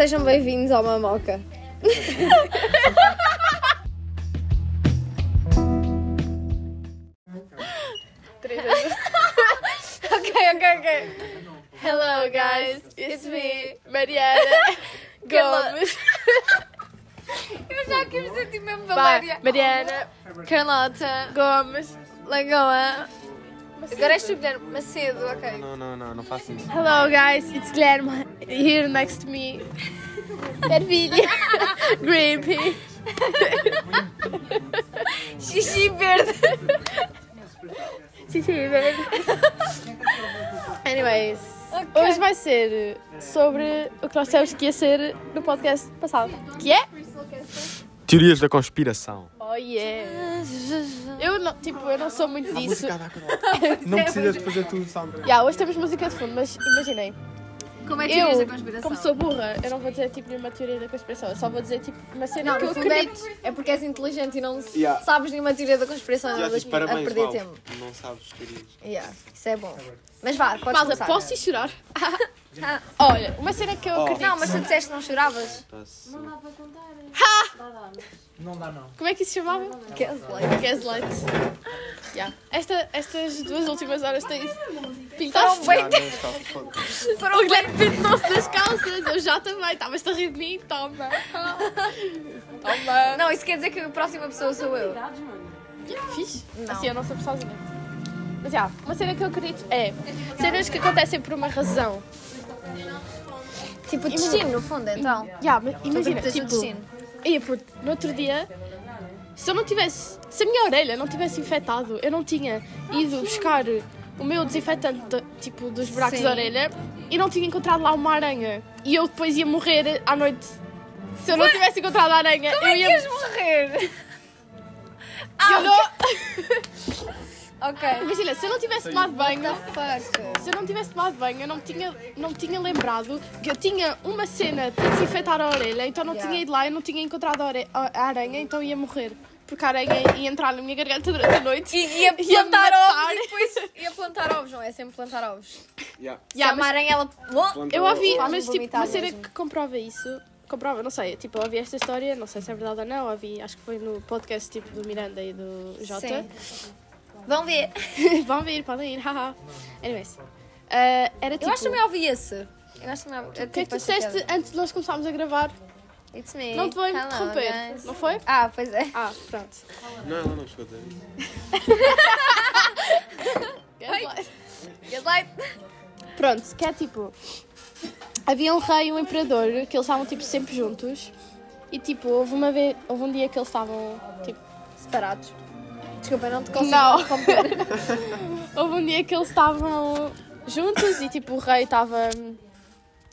Sejam bem-vindos ao Mamoca. ok, ok, ok. Hello guys, it's me, Mariana Gomes. Eu já quis sentir mesmo Valéria. Mariana Carlota, Gomes. Lagoa. Agora és tu, Guilherme. Macedo, ok. Não, não, não, não faço isso. Hello guys, it's Guilherme here next to me. Ervilha. Grimpy. Xixi verde. Sim, verde. Anyways, Ok. hoje vai ser sobre o que nós temos que ia ser no podcast passado. Que é? Teorias da conspiração. Oh yeah. Eu não, tipo, eu não sou muito disso. Não precisa de fazer tudo sound. Yeah, hoje temos música de fundo, mas imaginem. Como é teorias Eu, conspiração? como sou burra, eu não vou dizer tipo nenhuma teoria da conspiração, eu só vou dizer tipo uma cena Não, que no eu fundo é, acredito. é porque és inteligente e não Yeah. sabes nenhuma teoria da conspiração Já andas disse a parabéns, perder Val. tempo. Não sabes teorias. Yeah, isso é bom. Mas vá, podes Malta, começar. posso ir chorar? Ah, Olha, uma cena que eu Oh. acredito. Não, mas tu disseste que não choravas. Tá-se. Como é que isso se chamava? Gaslight. Gaslight. Yeah. Esta, estas duas últimas horas têm Foram pintaste. bem... Não. Para o Guilherme pintou-se nas calças, eu já também. Estavas a rir de mim? Toma. Toma. Não, isso quer dizer que a próxima pessoa sou eu. Fiz? Não. Assim eu não sou sozinha. Mas já, uma cena que eu acredito é cenas que acontecem por uma razão. Tipo destino, no fundo, então. Já, mas imagina, tipo, destino. ia por, no outro dia, se eu não tivesse, se a minha orelha não tivesse infectado, eu não tinha ido buscar o meu desinfetante, de- tipo, dos buracos Sim. da orelha e não tinha encontrado lá uma aranha. E eu depois ia morrer à noite. Se eu não tivesse encontrado a aranha, Como eu é que ia... ias morrer? eu não- Ok. Imagina, se eu não tivesse tomado banho... Fuck. Se eu não tivesse tomado banho, eu não tinha, não tinha lembrado que eu tinha uma cena de desinfetar a orelha, então não Yeah. tinha ido lá e não tinha encontrado a, ore- a- a aranha, então ia morrer. Porque a aranha ia entrar na minha garganta durante a noite. E ia plantar ovos e depois ia plantar ovos, não é? Sempre plantar ovos. Yeah. Se Yeah, a uma mas aranha, ela... eu ouvi, mas tipo, uma cena mesmo. que comprova isso. Comprova, não sei, tipo, eu ouvi esta história, não sei se é verdade ou não, ouvi, acho que foi no podcast tipo do Miranda e do Jota. Sim. Vão ver. Vão vir, podem ir, haha. Anyways. Ah, era tipo. Eu acho que também ouvi esse. Eu acho que também ouvi. O que é que tu disseste antes de nós começarmos a gravar? It's me. Não te vou Hello, interromper, guys. não foi? Ah, pois é. Ah, pronto. Não, ela não chegou a dizer isso. Gaslight. Gaslight. Pronto, que é tipo. Havia um rei e um imperador que eles estavam tipo sempre juntos. E tipo, houve uma vez, houve um dia que eles estavam tipo separados. Desculpa, eu não te consigo Não. Houve um dia que eles estavam juntos e tipo o rei estava.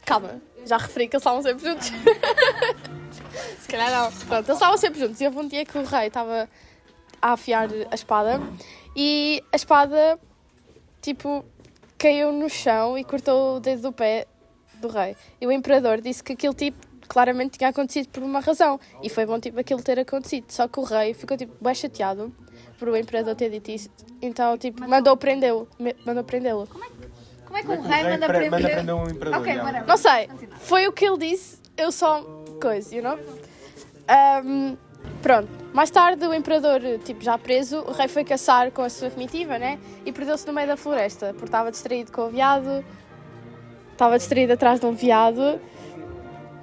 Calma, já referi que eles estavam sempre juntos. Se calhar não. Pronto, eles estavam sempre juntos. E houve um dia que o rei estava a afiar a espada e a espada tipo caiu no chão e cortou o dedo do pé do rei. E o imperador disse que aquilo tipo claramente tinha acontecido por uma razão e foi bom tipo aquilo ter acontecido. Só que o rei ficou tipo bem chateado por o imperador ter dito isso. Então tipo mandou prendê-lo, mandou prendê-lo. Como é que um rei manda Pre- Manda prender? prender um imperador. Ok, yeah. whatever. Não sei, foi o que ele disse, eu só coisa, you know? Ahm, pronto, mais tarde o imperador, tipo, já preso, o rei foi caçar com a sua comitiva, né? E perdeu-se no meio da floresta, porque estava distraído com o veado, estava distraído atrás de um veado.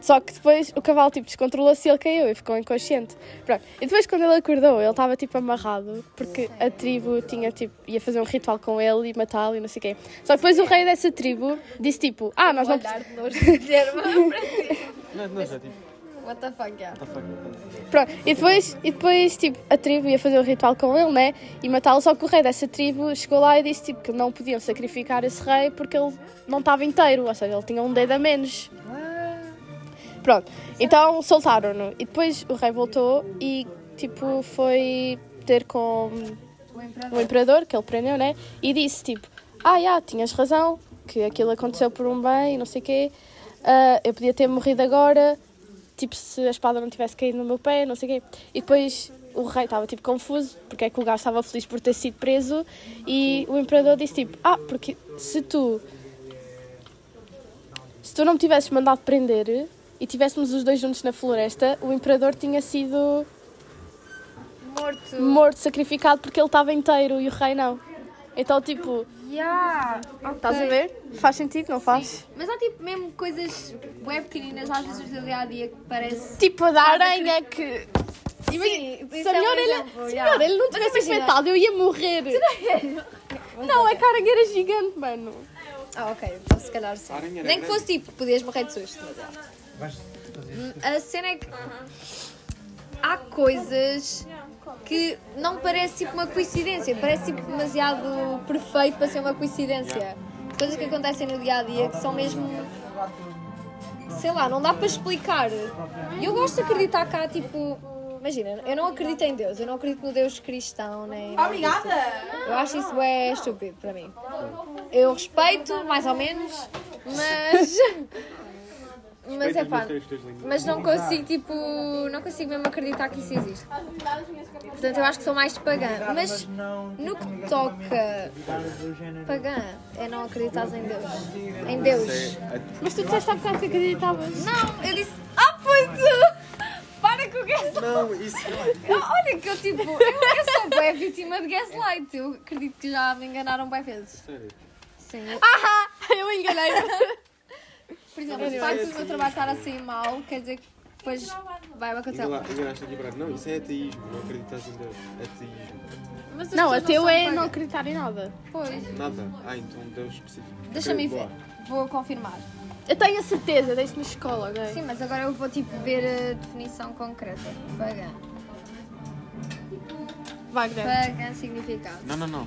Só que depois o cavalo tipo descontrolou-se e ele caiu e ficou inconsciente. Pronto. E depois quando ele acordou, ele estava tipo amarrado, porque a tribo tinha tipo ia fazer um ritual com ele e matá-lo e não sei o quê. Só que depois o rei dessa tribo disse tipo: "Ah, nós não ti. Não, não, já tipo. What the fuck, yeah. What the fuck? Pronto, e depois, e depois tipo, a tribo ia fazer o ritual com ele, né? E matá-lo, só que o rei dessa tribo chegou lá e disse tipo, que não podiam sacrificar esse rei porque ele não estava inteiro, ou seja, ele tinha um dedo a menos. Pronto, então soltaram-no. E depois o rei voltou e tipo foi ter com o imperador, que ele prendeu, né? E disse tipo, ah, já, tinhas razão, que aquilo aconteceu por um bem, não sei o quê. Ah, eu podia ter morrido agora, tipo, se a espada não tivesse caído no meu pé, não sei o quê. E depois o rei estava, tipo, confuso, porque é que o gajo estava feliz por ter sido preso. E o imperador disse, tipo, ah, porque se tu... Se tu não me tivesses mandado prender e tivéssemos os dois juntos na floresta, o imperador tinha sido Morto. morto, sacrificado porque ele estava inteiro e o rei não. Então, tipo, Yeah. estás a ver? Faz sentido, não faz? Mas há tipo mesmo coisas web pequeninas às vezes do dia a dia que parece. Tipo, a da aranha que. Sim, Se é um melhor ele, exemplo, se yeah. ele não tivesse infectado, eu ia morrer. Não, é que a aranha era gigante, mano. Ah, ok, então se calhar sim. A Nem que grande. fosse tipo, podias morrer de susto, mas é. Vais fazer A cena é que há coisas que não parece tipo uma coincidência, parece tipo demasiado perfeito para ser uma coincidência. Coisas que acontecem no dia a dia que são mesmo. sei lá, não dá para explicar. E eu gosto de acreditar cá, tipo. Imagina, eu não acredito em Deus, eu não acredito no Deus cristão, nem. Obrigada! Eu acho isso é estúpido para mim. Eu respeito, mais ou menos, mas. Mas é pá. Mas não consigo, tipo, não consigo mesmo acreditar que isso existe. Portanto, eu acho que sou mais pagã. Mas no que toca pagã, é não acreditar em Deus. Em Deus. Mas tu disseste há bocado que acreditavas. Não, eu disse, ah, pois tu! Para com o gaslight. Não, isso. Eu- Olha que eu, tipo, eu, eu sou bem vítima de gaslight. Eu acredito que já me enganaram bem vezes. Sério. Sim. Ah, eu enganei-me. Por exemplo, o facto do meu trabalho estar a sair mal, quer dizer que depois vai acontecer. Enganaste aqui para Não, isso é ateísmo. Não acreditas em Deus. Ateísmo. Mas as Não, pessoas ateu são é não acreditar em nada. Pois. Nada. Ah, então Deus específico. Deixa-me Boa. ver. Vou confirmar. Eu tenho a certeza, desde na escola, ok? Sim, mas agora eu vou tipo ver a definição concreta. Pagã. Wagner. Pagã significado. Não, não, não.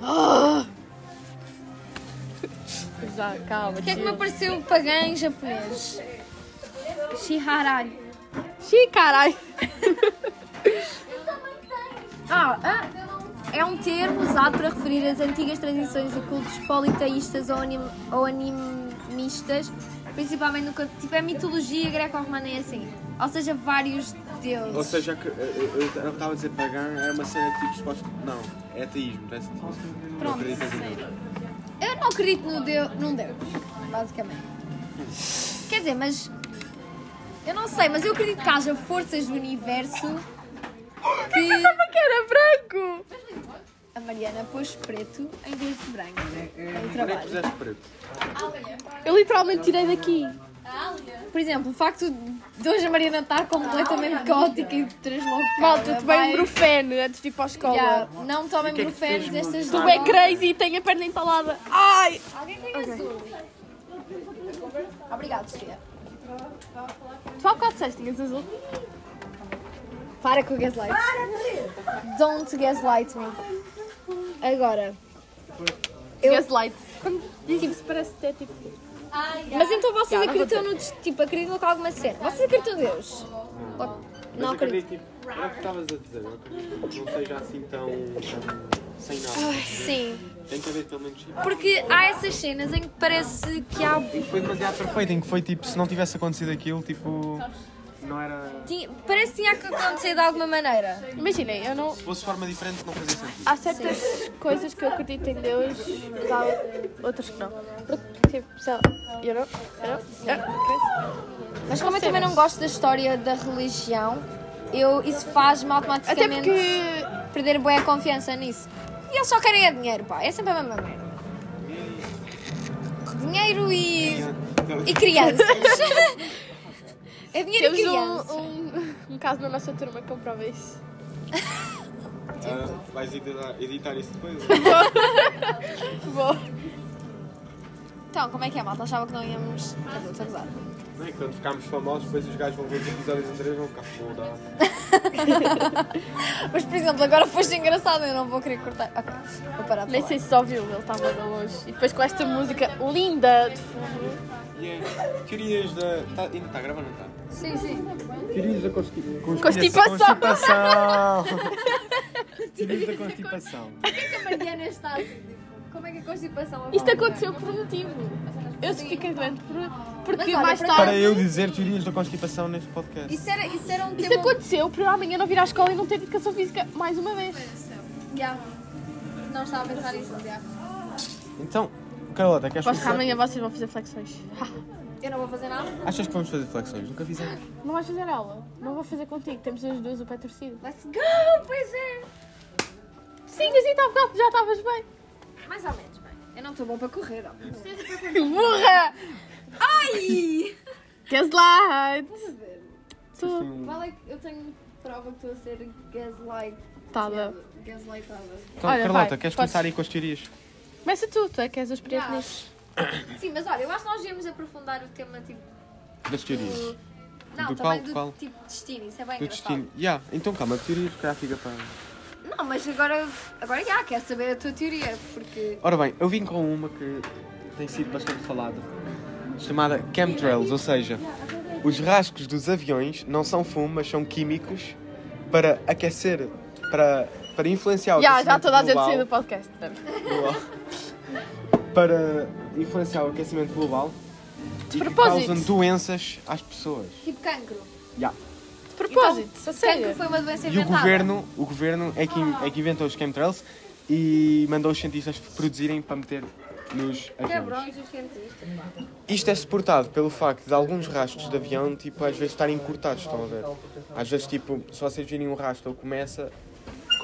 não. Já, calma. O que é que me apareceu pagã em japonês? Shiharai. Xiii, caralho. Ah, ah, é um termo usado para referir as antigas tradições e cultos politeístas ou, anim, ou animistas, principalmente no que tipo, é mitologia greco-romana e assim. Ou seja, vários deuses. Ou seja, que- eu eu- estava a dizer pagã era uma cena tipo suposto. Não, é ateísmo. Não é ateísmo. Não não acredito no Deus, num Deus, basicamente. Quer dizer, mas. Eu não sei, mas eu acredito que haja forças do universo que. que era branco. A Mariana pôs preto em vez de branco. Em Onde é que trabalho. puseste preto? Eu literalmente tirei daqui. Por exemplo, o facto de hoje a Mariana estar completamente caótica e deslocada. Malta, tomei um brufeno antes de ir para a escola. Yeah, não tomem é brufenos destas Tu é crazy e tenho a perna entalada. Ai! Alguém tem azul? Obrigado, Sofia. Tu há bocado disseste tinhas azul. Para com o gaslight. Don't gaslight me. Agora. Eu- Gaslight. Quando diz isso parece ter tipo... Mas então vocês acreditam no tipo, acreditam com alguma cena? Vocês acreditam em Deus? Ou- Mas Não acredito. tipo, era o que estavas a dizer. Eu acredito que não seja assim tão. tão sem nada. Sim. Tem que haver pelo menos. tipo, Porque há essas cenas em que parece que há. E foi demasiado perfeito, em que foi tipo, se não tivesse acontecido aquilo, tipo. Não era. tinha- parece que tinha que acontecer de alguma maneira. Imaginem, eu não... Se fosse de forma diferente, não fazia sentido. Há certas coisas que eu acredito em Deus, mas há outras que não. Porque, tipo, sei lá, eu não... Eu não... Mas como eu também não gosto da história da religião, eu, isso faz-me Até automaticamente porque... perder boa confiança nisso. E eles só querem é dinheiro, pá. É sempre a mesma merda. Dinheiro e. e crianças. é dinheiro Temos crianças. um, um, um caso na nossa turma que comprova isso. Ah, vais editar, editar isso depois? Vou. Então, como é que é, malta? Achava que não íamos. Dizer, estou a gozar. Não é? Quando ficarmos famosos, depois os gajos vão ver os episódios anteriores e vão ficar foda. Mas, por exemplo, agora foste engraçado, eu não vou querer cortar. Ok, vou parar de Nem sei se só viu, ele estava de longe. E depois com esta música linda de fundo. Yeah. Teorias da. Tá, ainda está gravando, não está? Sim, sim. Teorias da constipação. Constipação. Teorias da constipação. Por que a Mariana está assim? Como é que a constipação Isto aconteceu por um motivo. Eu fiquei doente por, porque olha, mais tarde... Para eu dizer teorias da constipação neste podcast. Isso era, isso era um Isso tema. aconteceu para amanhã não vir à escola e não ter educação física mais uma vez. Não estava a pensar nisso, já. Então, Carlota, queres começar? amanhã vocês vão fazer flexões. Eu não vou fazer nada. Achas que vamos fazer flexões? Nunca fizemos. Não vais fazer aula? Não vou fazer contigo, temos as duas o pé torcido. Let's go! Pois é! Sim, assim tá bocado, já estavas bem. Mais ou menos, bem. Eu não estou bom para correr, ó. Burra! Ai! Gaslight! Tu. Qual é que eu tenho prova que estou a ser gaslight? Tada. Gaslightada. Então, Olha, Carlota, vai, queres podes. começar aí com as teorias? Começa tu, tu é que és o experiente Já. nisto. Sim, mas olha, eu acho que nós devíamos aprofundar o tema tipo. Das teorias. do- Não, Do também qual? do Qual? tipo de destino, isso é bem Do engraçado. destino. Yeah. Então calma, teorias, se calhar fica para. Não, mas agora, agora já, quero saber a tua teoria, porque. Ora bem, eu vim com uma que tem sido bastante falada, chamada chemtrails, ou seja, os rascos dos aviões não são fumo, mas são químicos para aquecer, para, para influenciar o Já, já aquecimento toda a gente global, saiu do podcast. global, para influenciar o aquecimento global De e que propósito. causam doenças às pessoas. Tipo cancro. Yeah. De propósito, a Cancro sério. foi uma doença E o inventada. governo, o governo é, que, é que inventou os chemtrails e mandou os cientistas produzirem para meter nos aviões. Isto é suportado pelo facto de alguns rastros de avião, tipo, às vezes estarem cortados, estão a ver? Às vezes, tipo, se vocês virem um rastro, ele começa,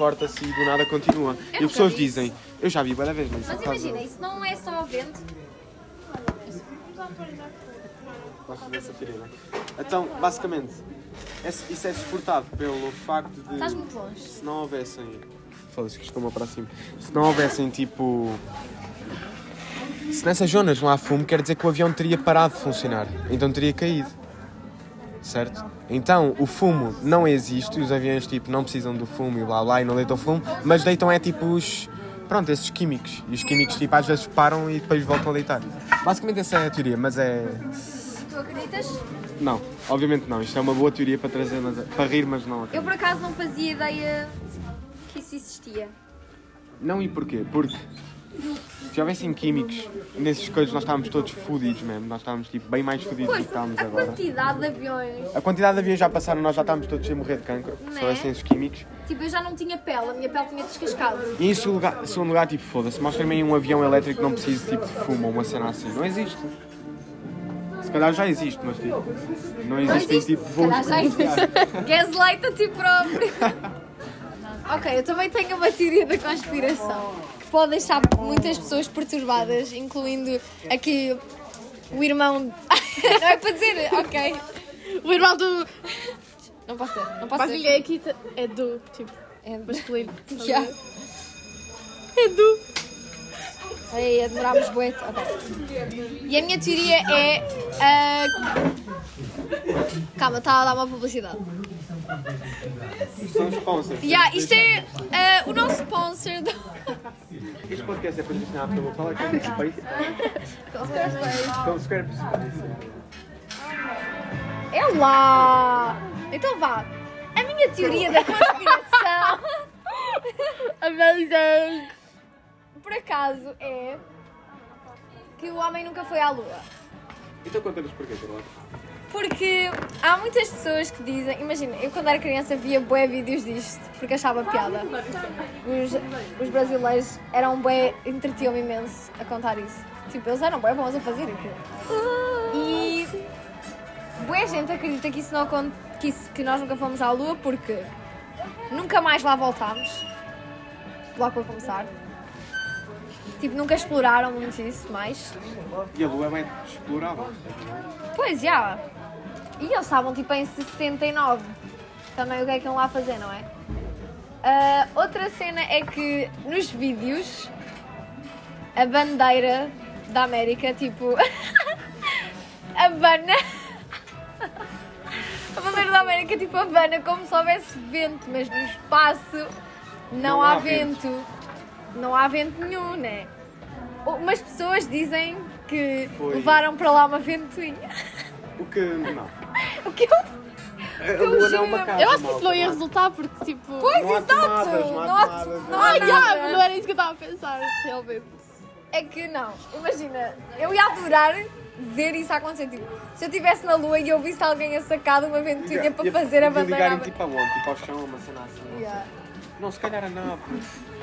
corta-se e do nada continua. e nunca as pessoas dizem, eu já vi várias vezes, mas, Mas imagina, isso não é só vento. Não é? Então, basicamente, esse- isso é suportado pelo facto de. Estás muito longe. se não houvessem. Foda-se que estou-me para cima. Se não houvessem tipo. Se nessas zonas não há fumo, quer dizer que o avião teria parado de funcionar. Então teria caído. Certo? Então o fumo não existe os aviões tipo não precisam do fumo e blá blá e não deitam fumo, mas deitam é tipo os. Pronto, esses químicos. E os químicos tipo às vezes param e depois voltam a deitar. Basicamente essa é a teoria, mas é. Tu acreditas? Não, obviamente não. Isto é uma boa teoria para trazer, mas para rir, mas não Eu acredito. por acaso não fazia ideia que isso existia. Não e porquê? Porque se houvessem químicos nesses coisas nós estávamos todos fodidos mesmo. Nós estávamos tipo bem mais fodidos do que estávamos a agora. quantidade de aviões. A quantidade de aviões já passaram, nós já estávamos todos a morrer de cancro, se Né? houvessem esses químicos. Tipo, eu já não tinha pele, a minha pele tinha descascado. E em segundo lugar, segundo lugar tipo, foda-se, mostrem-me aí um avião elétrico que não precise tipo, de fumo ou uma cena assim. Não existe. Se calhar já existe, mas tipo, não Não existem existe. tipo Se voos calhar já existe. Gaslight a ti próprio. ok, eu também tenho uma teoria da conspiração pode deixar muitas pessoas perturbadas, incluindo aqui o irmão. não é para dizer, ok. O irmão do. Não posso ser, não posso ser. aqui te- é do. Tipo, É, masculino. Já. É do. Aí, demorámos bué. Ok. E a minha teoria é. ah, Calma, está a dar uma publicidade. São sponsors. Yeah, isto é ah, o nosso sponsor do. Este podcast é patrocinado pelo qual é que é o Space? Pelo Squarespace. É lá! Então vá. A minha teoria da conspiração, Amazing! por acaso, é que o homem nunca foi à lua. Então conta-nos porquê, Carlota. Porque há muitas pessoas que dizem, imagina, eu quando era criança via bué vídeos disto, porque achava piada. Os, os brasileiros eram bué, entretiam-me imenso a contar isso. Tipo, eles eram bué bons a fazer aquilo. E bué gente acredita que isso não que, isso- que nós nunca fomos à lua porque nunca mais lá voltámos. Logo para começar. Tipo, nunca exploraram muito isso mais. E a lua é bem explorável. Pois, já. E eles estavam tipo em 69. Também o que é que iam lá fazer, não é? Ah, outra cena é que nos vídeos a bandeira da América, tipo. abana. a bandeira da América, tipo, abana como se houvesse vento, mas no espaço não, Não há, há vento. Não há vento nenhum, né? Umas pessoas dizem que Foi. levaram para lá uma ventoinha. O que. Não. O que eu. É uma juro. casa. Eu acho que isso não ia resultar porque, tipo. Pois, Não exato! tomadas, não há Não há, tomadas, não não há Ah, nada. não era isso que eu estava a pensar, realmente. É que não, imagina, eu ia adorar ver isso acontecer. Tipo, se eu estivesse na lua e eu visse alguém a sacar de uma ventoinha para E- fazer a e bandeira. ligarem tipo? Tipo ao chão, uma cena assim. Yeah. Não, se calhar a nave.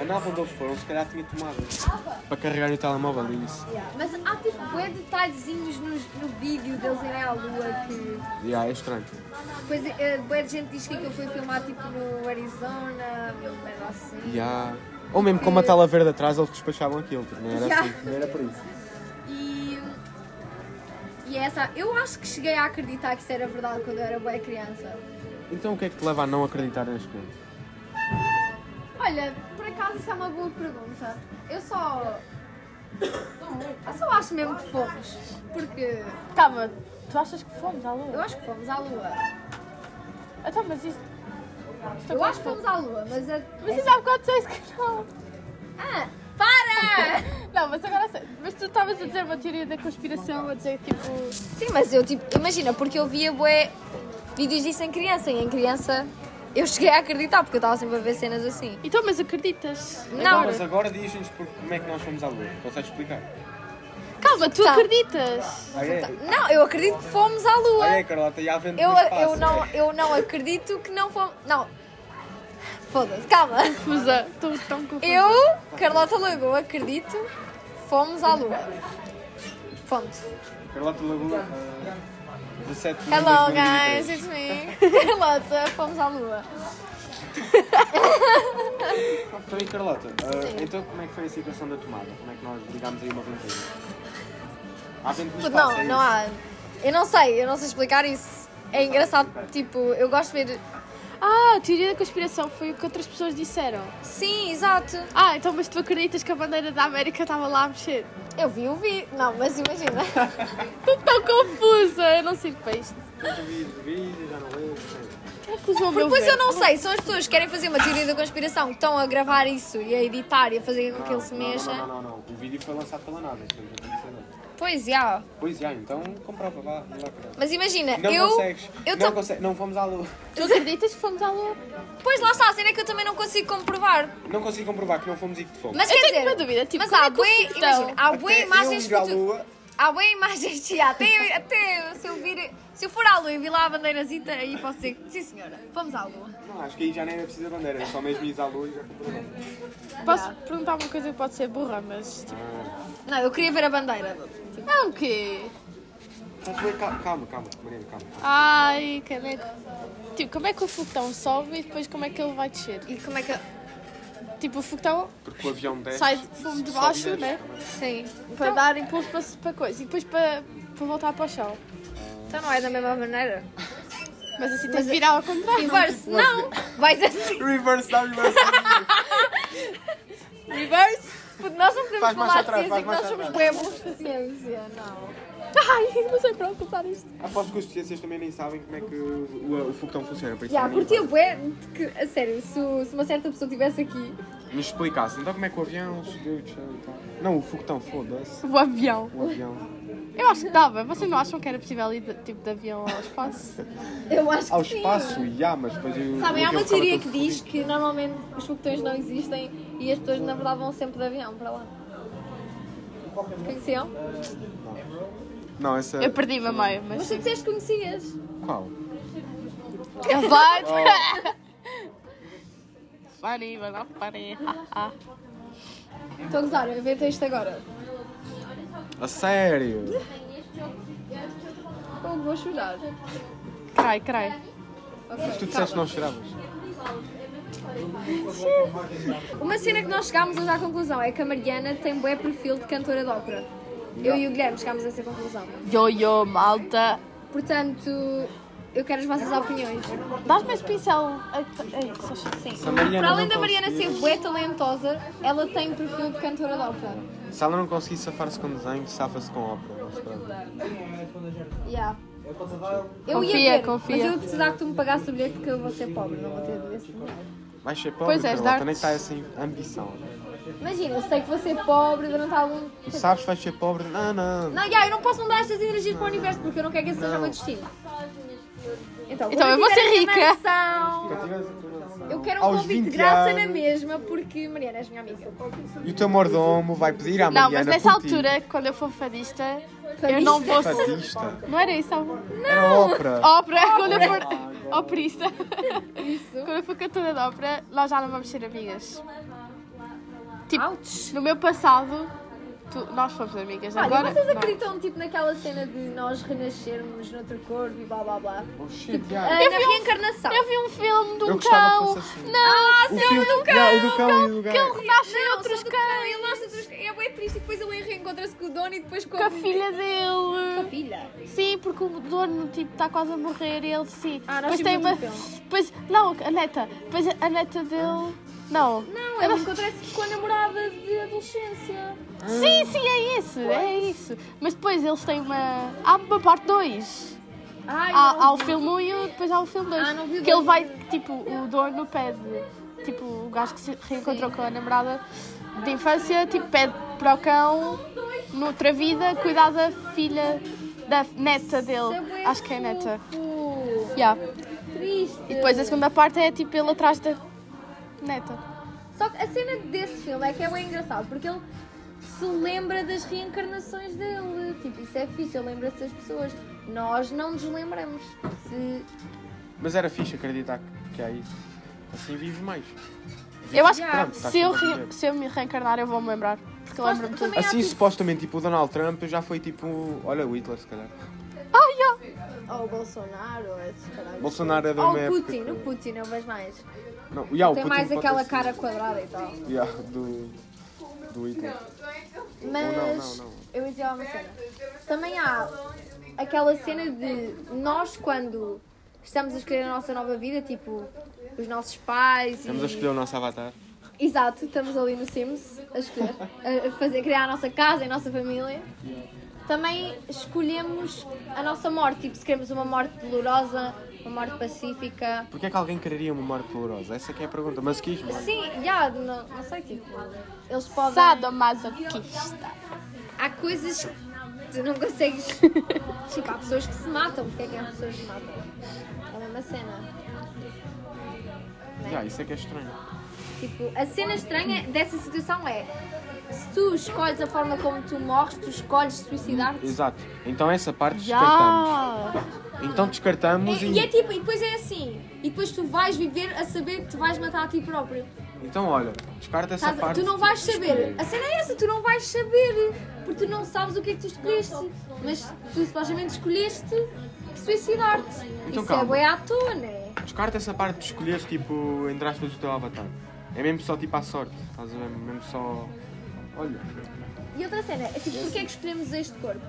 A nave onde eles foram, se calhar tinha tomado. Para carregar o telemóvel e isso. Mas há tipo bué detalhezinhos no, no vídeo deles irem à lua que. Yeah, é estranho. Depois uh, bué de gente diz que aquilo foi filmado tipo no Arizona, merda assim. Yeah. Ou mesmo com uma tela verde atrás, eles despachavam aquilo. tipo, Não era Yeah. assim. Não era por isso. E. E é essa. Eu acho que cheguei a acreditar que isso era verdade quando eu era boa criança. Então o que é que te leva a não acreditar nas coisas? Olha, por acaso isso é uma boa pergunta. Eu só. Eu só acho mesmo que fomos. Porque Calma, tu achas que fomos à eu lua? acho que fomos à lua. Então, mas isso. isto Eu é acho que fomos à lua, mas. A... Mas isso há bocado disseste que não. Ah! Para! Não, mas agora sei. Mas tu estavas a dizer uma teoria da conspiração, a dizer tipo. Sim, mas eu tipo. Imagina, porque eu via bué vídeos disso em criança e em criança eu cheguei a acreditar porque eu estava sempre a ver cenas assim. Então, mas acreditas? Não. Mas agora diz-nos por- como é que nós fomos à lua. Consegues explicar? Calma, tu Tá. acreditas? Ah, é? Não, eu acredito que fomos à lua. Ah, é, Carlota, e há vento Eu, espaço. eu, não, eu não acredito que não fomos. Não. Foda-se, calma. Confusa. Estou tão confusa. Eu, Carlota Lagoa, acredito fomos à lua. Ponto. Carlota Laguna, ah, 17 de Hello 2023. guys, it's me. Carlota, fomos à lua. Então, e Carlota, ah, então como é que foi a situação da tomada? Como é que nós ligámos aí uma ventoinha? Há vento no espaço, Não, é não isso? há. Eu não sei, eu não sei explicar isso. É engraçado, tipo, eu gosto de ver. Ah, a teoria da conspiração foi o que outras pessoas disseram. Sim, exato. Ah, então, mas tu acreditas que a bandeira da América estava lá a mexer? Eu vi o vídeo. Não, mas imagina. Estou tão confusa, eu não sirvo para isto. É que usou o meu Depois eu não sei, são as pessoas que querem fazer uma teoria da conspiração que estão a gravar isso e a editar e a fazer com que ele se mexa. Não, não, não, não. O vídeo foi lançado pela NASA. Pois, já. Pois já, então comprova, vá. Mas imagina, Não eu. consegues. eu não, tô- consegue, não fomos à lua. Tu acreditas que fomos à lua? Pois lá está, a cena é que eu também não consigo comprovar. Não consigo comprovar que não fomos e que fomos. Mas Eu quer tenho dizer. uma dúvida, tipo, mas há é bué, imagina, há bué imagens eu ir à foto- lua, Há bué imagens, já, até, até se eu vir. Se eu for à lua e vi lá a bandeirazita, aí posso dizer, sim senhora, vamos à lua. Não, acho que aí já nem era preciso a bandeira, é só mesmo ir à lua e já. Posso perguntar uma coisa que pode ser burra, mas tipo. Não, eu queria ver a bandeira. É o quê? Calma, calma, calma, Mariana, calma. Ai, caneco. Tipo, como é que o foguetão sobe e depois como é que ele vai descer? E como é que. Tipo, o foguetão Porque o avião desce. sai de fumo de baixo, desce né? Sim. Para dar impulso para, para coisa. E depois para, para voltar para o chão. Então não é da mesma maneira. Mas assim tens de virar ao contrário. Reverse, não! Vais assim. Reverse, dá reverse. Reverse? Porque nós não podemos Faz falar atrás, de ciência, faz que nós somos atrás. bem bons de ciência, não. Ai, não sei para ocultar isto. Aposto que os ciências também nem sabem como é que o, o, o foguetão funciona. Por isso Já, também curti o bué que, a sério, se, se uma certa pessoa estivesse aqui. Nos explicasse, então como é que o avião subiu, e tal. Não, o foguetão, foda-se. O avião. O avião. Eu acho que dava. Vocês não acham que era possível ir de, tipo de avião ao espaço? Eu acho que Ao sim. espaço, já, mas depois eu. Sabem, há uma teoria que diz que normalmente os foguetões não existem e as pessoas na verdade vão sempre de avião para lá. Conheciam? Não, essa. Eu perdi-me a meio, mas. Mas tu disseste que conhecias. Qual? Exato! Funny, but not funny. Estou a gozar, eu inventei isto agora. A sério? Eu vou chorar. Crai, crai. Mas tu disseste que não choravas. Uma cena que nós chegámos hoje à conclusão é que a Mariana tem bué perfil de cantora de ópera. Eu e o Guilherme chegámos a essa conclusão. Yo, yo, malta. Portanto, eu quero as vossas opiniões. Dás-me esse pincel. Sim. Se a Mariana Para além não da Mariana ser bué talentosa, ela tem perfil de cantora de ópera. Se ela não conseguir safar-se com desenho, safa-se com ópera. Mas pronto. Yeah. Eu Confia, ia ver, confia. mas eu ia precisar que tu me pagasses o bilhete porque eu vou ser pobre, não vou ter esse dinheiro. Vais ser pobre, Pois és, Carlota, nem está essa ambição. Imagina, eu sei que vou ser pobre durante algum... Tu sabes que vais ser pobre? Não, não. Não, yeah, eu não posso mandar estas energias para o universo porque eu não quero que esse seja o meu destino. Então, Então, eu vou tiver ser a minha rica. mansão, Quando tiveres a tua. Eu quero um Aos convite de 20 graça anos, na mesma porque Mariana és minha amiga. E o teu mordomo vai pedir à Não, Mariana mas nessa por ti. altura, quando eu for fadista, eu não vou. Fadista. Não era isso, amor? Era ópera. Ópera, quando eu for. Operista. Isso. Quando eu for cantora de ópera, nós já não vamos ser amigas. Tipo, Ouch. no meu passado, tu- nós fomos amigas. Olha, Agora, vocês não. acreditam tipo naquela cena de nós renascermos noutro corpo e blá blá blá? Oh shit, Tipo, yeah. ah, Eu na vi um- reencarnação. Eu vi um filme de um Eu gostava que cão. fosse assim. Não, O filme do cão, o do cão e do que ele gato. renasce em Não, outros cães. cão, ele nasce outros cães. É bem triste e depois ele reencontra-se com o dono e depois com, Com a filha Com a dele. filha. Sim, porque o dono tipo está quase a morrer e ele sim. Ah, nós Depois tem uma. outro. Depois, não, a neta. Depois a neta dele. Não. Não, ele encontra-se com a namorada de adolescência. Sim, sim, é isso, é isso. Mas depois eles têm uma. Há uma parte 2. Ai, Há, há o filme 1 e depois há o filme 2. Ah, não vi o que ele vai, tipo, o dono pede. Tipo, o gajo que se reencontrou com a namorada de infância, tipo, pede para o cão, noutra vida, cuidar da filha, da neta dele. É Acho que é neta. Yeah. Triste. E depois a segunda parte é tipo ele atrás da neta. Só que a cena desse filme é que é bem engraçado, porque ele se lembra das reencarnações dele. Tipo, isso é fixe, ele lembra-se das pessoas. Nós não nos lembramos. Se... Mas era fixe acreditar que há isso. Assim vive mais. Eu acho que Yeah. Pronto, estás se eu, re- se eu me reencarnar eu vou me lembrar. Porque eu lembro-me tudo. Assim, tipo- supostamente, tipo, o Donald Trump já foi tipo. Olha, o Hitler, se calhar. Ou o Bolsonaro, ou esses caralhos. Bolsonaro é da Ou o época Putin, que- o Putin eu vejo mais. Não, yeah, Tem mais pode aquela cara quadrada e tal. Yeah, do, do Hitler. Mas Ou não, não, não. eu ia dizer uma cena. Também há aquela cena de nós quando estamos a escolher a nossa nova vida, tipo os nossos pais Estamos e... a escolher o nosso avatar. Exato, estamos ali no Sims a escolher, a- a fazer, criar a nossa casa e a nossa família. Também escolhemos a nossa morte, tipo se queremos uma morte dolorosa, uma morte pacífica. Porquê é que alguém quereria uma morte dolorosa? Essa é que é a pergunta. Masquismo. Sim, já, não, não sei, tipo, eles podem... Sadomasoquista. Há coisas que tu não consegues. tipo, há pessoas que se matam. Porquê é que há pessoas que se matam? É a mesma cena. Yeah, isso é que é estranho. Tipo, a cena estranha dessa situação é se tu escolhes a forma como tu morres, tu escolhes suicidar-te. Exato. Então essa parte descartamos. Já! Então descartamos E, e. e é tipo, e depois é assim. E depois tu vais viver a saber que te vais matar a ti próprio. Então olha, descarta essa Estás a- parte. tu não vais saber. A cena é essa, tu não vais saber. Porque tu não sabes o que é que tu escolheste. Mas tu supostamente escolheste suicidar-te. Então Isso calma. é bem à toa, né? Descarta essa parte de escolheres, tipo, entre aspas, o teu avatar. É mesmo só tipo à sorte. Estás a ver? Mesmo só. Olha. E outra cena, é tipo, porquê é que escolhemos este corpo?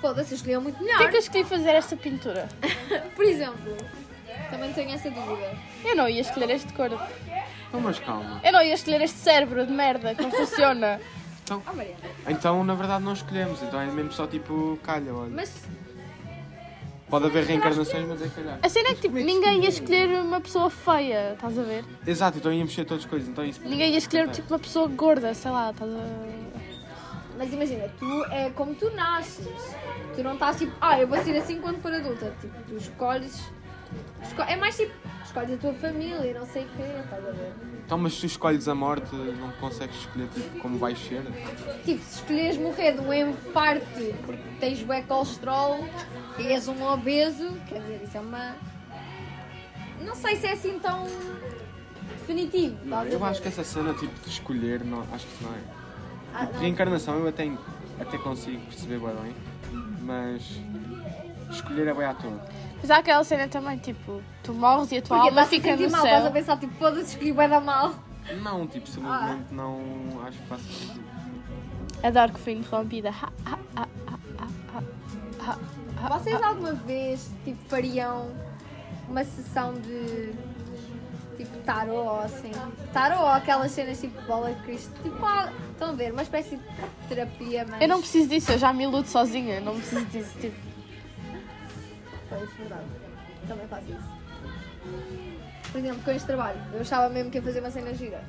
Foda-se, escolheu muito melhor. Porquê é que eu escolhi fazer esta pintura? Por exemplo, também tenho essa dúvida. Eu não ia escolher este corpo. Então, mas calma. Eu não ia escolher este cérebro de merda que não funciona. Então, Mariana. então, na verdade, não escolhemos. Então é mesmo só tipo, calha, olha. Mas Pode haver reencarnações, mas é calhar. A cena é que tipo, ninguém ia escolher uma pessoa feia, estás a ver? Exato, então íamos ser todas coisas. Então isso. Ninguém ia escolher tipo uma pessoa gorda, sei lá, estás a Mas imagina, tu é como tu nasces. Tu não estás tipo, ah, eu vou ser assim quando for adulta. Tipo, tu escolhes. esco- é mais tipo, escolhes a tua família, não sei o quê, estás a ver? Então, mas se tu escolhes a morte, não consegues escolher tipo, como vais ser. Tipo, se escolheres morrer de um infarto porque tens bué colesterol e és um obeso, quer dizer, isso é uma. Não sei se é assim tão definitivo. Não, eu acho que essa cena tipo, de escolher, não, acho que não é. Ah. Reencarnação eu até, até consigo perceber bem, bem, mas escolher é bem à toa. Mas há aquela cena também, tipo, tu morres e a tua Porque alma fica no mal, estás a céu. pensar tipo, foda-se, escolhi bué da mal. Não, tipo, simplesmente não acho que faça sentido. Adoro que fui interrompida. Ha, ha, ha, ha, ha, ha, ha. Vocês alguma vez tipo, fariam uma sessão de tipo tarô assim? Tarô ou aquelas cenas tipo bola de Cristo? Tipo, ah, estão a ver, uma espécie de terapia, mas. Eu não preciso disso, eu já me iludo sozinha, não preciso disso, tipo. Pois, verdade. Também faço isso. Por exemplo, com este trabalho, eu achava mesmo que ia fazer uma cena gira.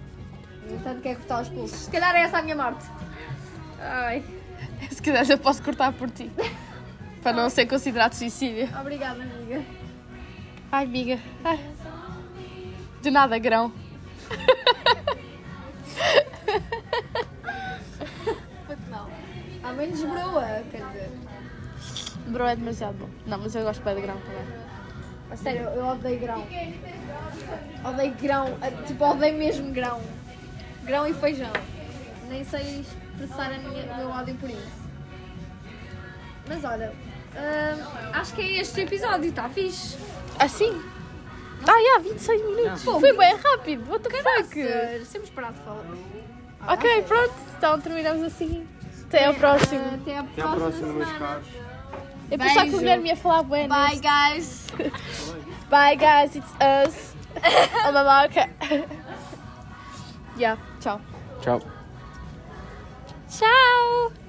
No entanto, quer cortar os pulsos. Se calhar é essa a minha morte. Ai, Se quiseres eu posso cortar por ti. Para não ser considerado suicídio. obrigada, amiga. Ai, amiga. Ai. De nada, grão. Há menos broa, quer dizer. Bro é demasiado bom. Não, mas eu gosto bem de grão também. A sério, eu odeio grão. Odeio grão, eh, tipo, odeio mesmo grão. Grão e feijão. Nem sei expressar a minha, o meu ódio por isso. Mas olha, ah, acho que é este episódio, está fixe. Assim? Ah, já, 26 minutos. Pô, Foi bem rápido. What the fuck? Temos parado de falar. Ok, pronto. Então terminamos assim. Até ao próximo. Até Até à próxima meus caros. Eu pensava que o Guilherme ia falar bem. Bye, guys. Bye, guys. It's us. Uma marca. yeah, tchau. Tchau. Tchau.